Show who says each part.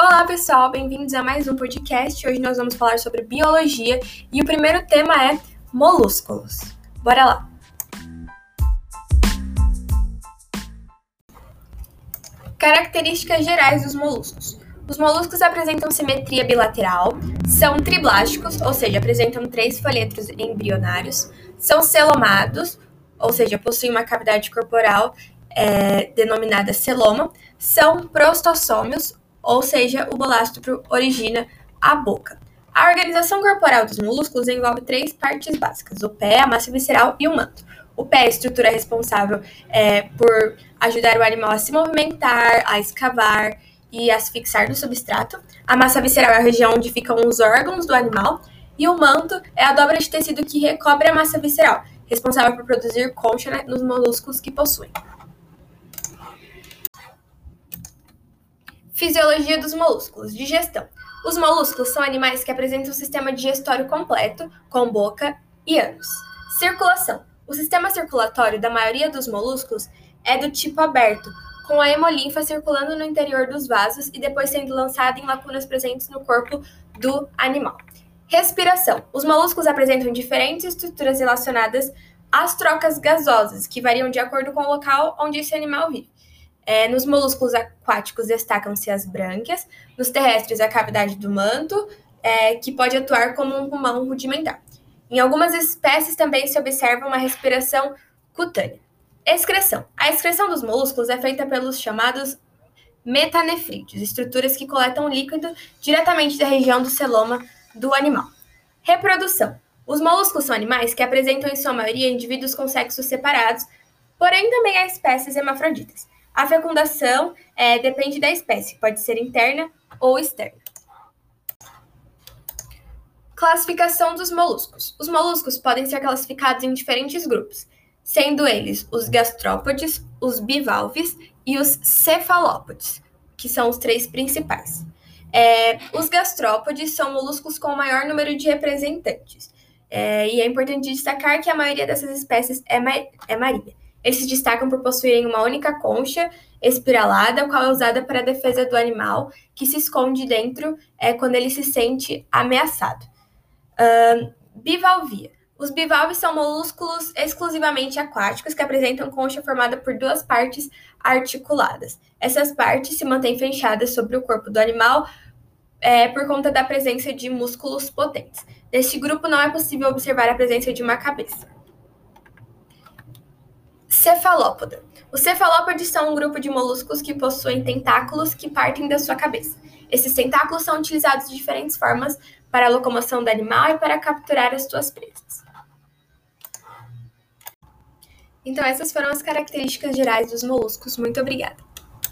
Speaker 1: Olá, pessoal, bem-vindos a mais um podcast. Hoje nós vamos falar sobre biologia e o primeiro tema é molúsculos. Bora lá! Características gerais dos moluscos. Os moluscos apresentam simetria bilateral, são triblásticos, ou seja, apresentam três folhetos embrionários, são celomados, ou seja, possuem uma cavidade corporal é, denominada celoma, são prostossômios, ou seja, o bolastro origina a boca. A organização corporal dos molúsculos envolve três partes básicas: o pé, a massa visceral e o manto. O pé é a estrutura responsável é, por ajudar o animal a se movimentar, a escavar e a se fixar no substrato. A massa visceral é a região onde ficam os órgãos do animal. E o manto é a dobra de tecido que recobre a massa visceral, responsável por produzir concha né, nos moluscos que possuem. Fisiologia dos molúsculos. Digestão. Os molúsculos são animais que apresentam um sistema digestório completo, com boca e ânus. Circulação. O sistema circulatório da maioria dos molúsculos é do tipo aberto, com a hemolinfa circulando no interior dos vasos e depois sendo lançada em lacunas presentes no corpo do animal. Respiração. Os moluscos apresentam diferentes estruturas relacionadas às trocas gasosas, que variam de acordo com o local onde esse animal vive. É, nos moluscos aquáticos destacam-se as brânquias, nos terrestres a cavidade do manto, é, que pode atuar como um pulmão rudimentar. Em algumas espécies também se observa uma respiração cutânea. Excreção. A excreção dos moluscos é feita pelos chamados metanefrídeos, estruturas que coletam líquido diretamente da região do celoma do animal. Reprodução. Os moluscos são animais que apresentam, em sua maioria, indivíduos com sexos separados, porém também há espécies hermafroditas. A fecundação é, depende da espécie, pode ser interna ou externa. Classificação dos moluscos. Os moluscos podem ser classificados em diferentes grupos, sendo eles os gastrópodes, os bivalves e os cefalópodes, que são os três principais. É, os gastrópodes são moluscos com o maior número de representantes. É, e é importante destacar que a maioria dessas espécies é, ma é marinha. Eles se destacam por possuírem uma única concha espiralada, a qual é usada para a defesa do animal, que se esconde dentro é, quando ele se sente ameaçado. Uh, bivalvia. Os bivalves são molúsculos exclusivamente aquáticos que apresentam concha formada por duas partes articuladas. Essas partes se mantêm fechadas sobre o corpo do animal é, por conta da presença de músculos potentes. Neste grupo não é possível observar a presença de uma cabeça. Cefalópoda. Os cefalópodes são um grupo de moluscos que possuem tentáculos que partem da sua cabeça. Esses tentáculos são utilizados de diferentes formas para a locomoção do animal e para capturar as suas presas. Então, essas foram as características gerais dos moluscos. Muito obrigada.